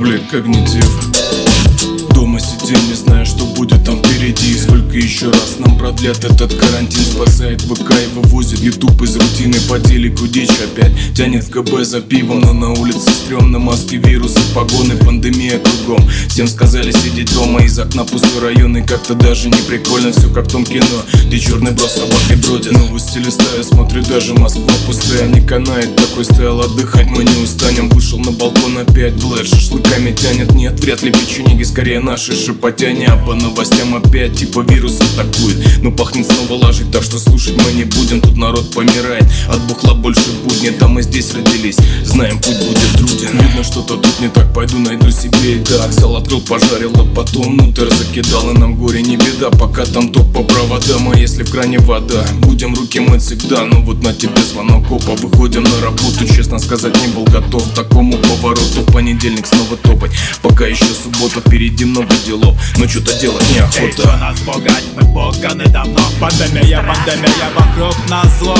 блядь, когнитив. Дома сидим, не зная, что будет там впереди. Сколько еще раз нам продлят этот карантин Спасает ВК и вывозит Ютуб из рутины По телеку дичь опять. Тянет в КБ за пивом Но на улице стрёмно, маски, вирусы, погоны, пандемия кругом. Всем сказали сидеть дома, из окна пустой район. И как-то даже не прикольно, все как в том кино. Где черный бро собакой бродит Новости листаю, смотрю, даже Москва пустая. Не канает, такой стоял отдыхать, мы не устанем. Вышел на балкон опять, блэр, шашлыками тянет. Нет, вряд ли печенеги, скорее наши шепотяне. А по новостям опять типа вирус атакует. Но пахнет снова лажей, так что слушать мы не будем. Тут народ помирает, от бухла больше будни Там мы здесь родились, знаем путь будет труден. Видно что-то тут не так, пойду найду себе и так. Взял, открыл, пожарил, а потом внутрь закидал. И нам горе не беда, пока там топ по проводам. А если в кране вода, будем руки мыть всегда. Ну вот на тебе звонок, опа, выходим на работу. Честно сказать, не был готов к такому повороту. В понедельник снова топать, пока еще суббота Впереди много делов, но что-то делать Эй, чё неохота нас пугать, мы пуганы давно. Пандемия, пандемия вокруг нас зло.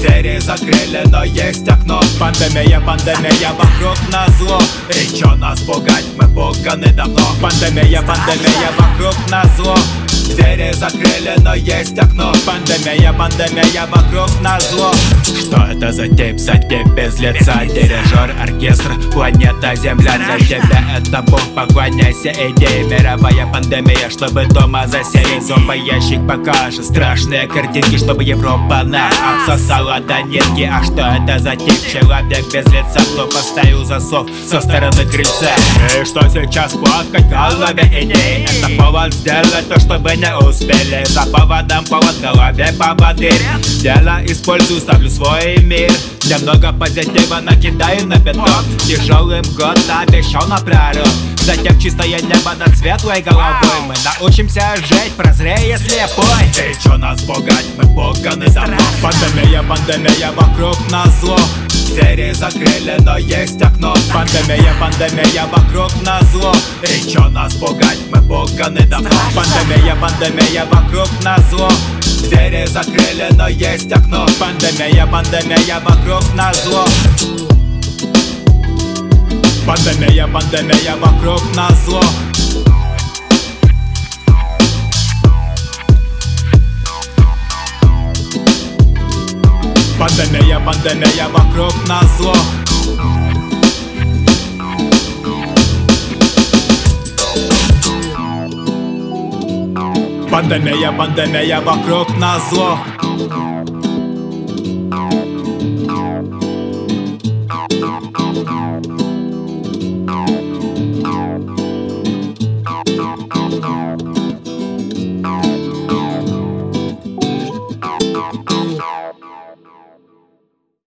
Двери закрыли, но есть окно. Пандемия, пандемия вокруг нас зло. И чё нас пугать, мы пуганы давно. Пандемия, пандемия вокруг нас зло Двери закрыли, но есть окно. Пандемия, пандемия вокруг нас зло. Что это за тип, за тип без лица? Дирижер, оркестр, планета Земля. Для тебя это бог, поклоняйся. Идее Мировая пандемия, чтобы дома засеять. Зомбоящик покажет страшные картинки Чтобы Европа нас отсосала до нитки. А что это за тип, человек без лица Кто поставил засов со стороны крыльца. И что сейчас плакать в голове? Идей Это повод сделать то, чтобы не успели. За поводом повод в голове поводырь Дело использую, ставлю свой мир. Немного позитива накидаю на бетон Тяжелым год обещал на прорыв Затем чистое небо над светлой головой. Мы научимся жить, прозрея слепой. Ты чё нас пугать, мы пуганы давно Пандемия, пандемия вокруг нас зло Двери закрыли, но есть окно. Пандемия, пандемия вокруг нас зло. И чё нас пугать, мы пуганы давно. Пандемия, пандемия вокруг нас зло. Двери закрыли, но есть окно. Пандемия, пандемия вокруг нас зло. Пандемия, пандемия вокруг нас зло Пандемія, пандемія, вокруг нас зло Пандемія, пандемія, вокруг нас зло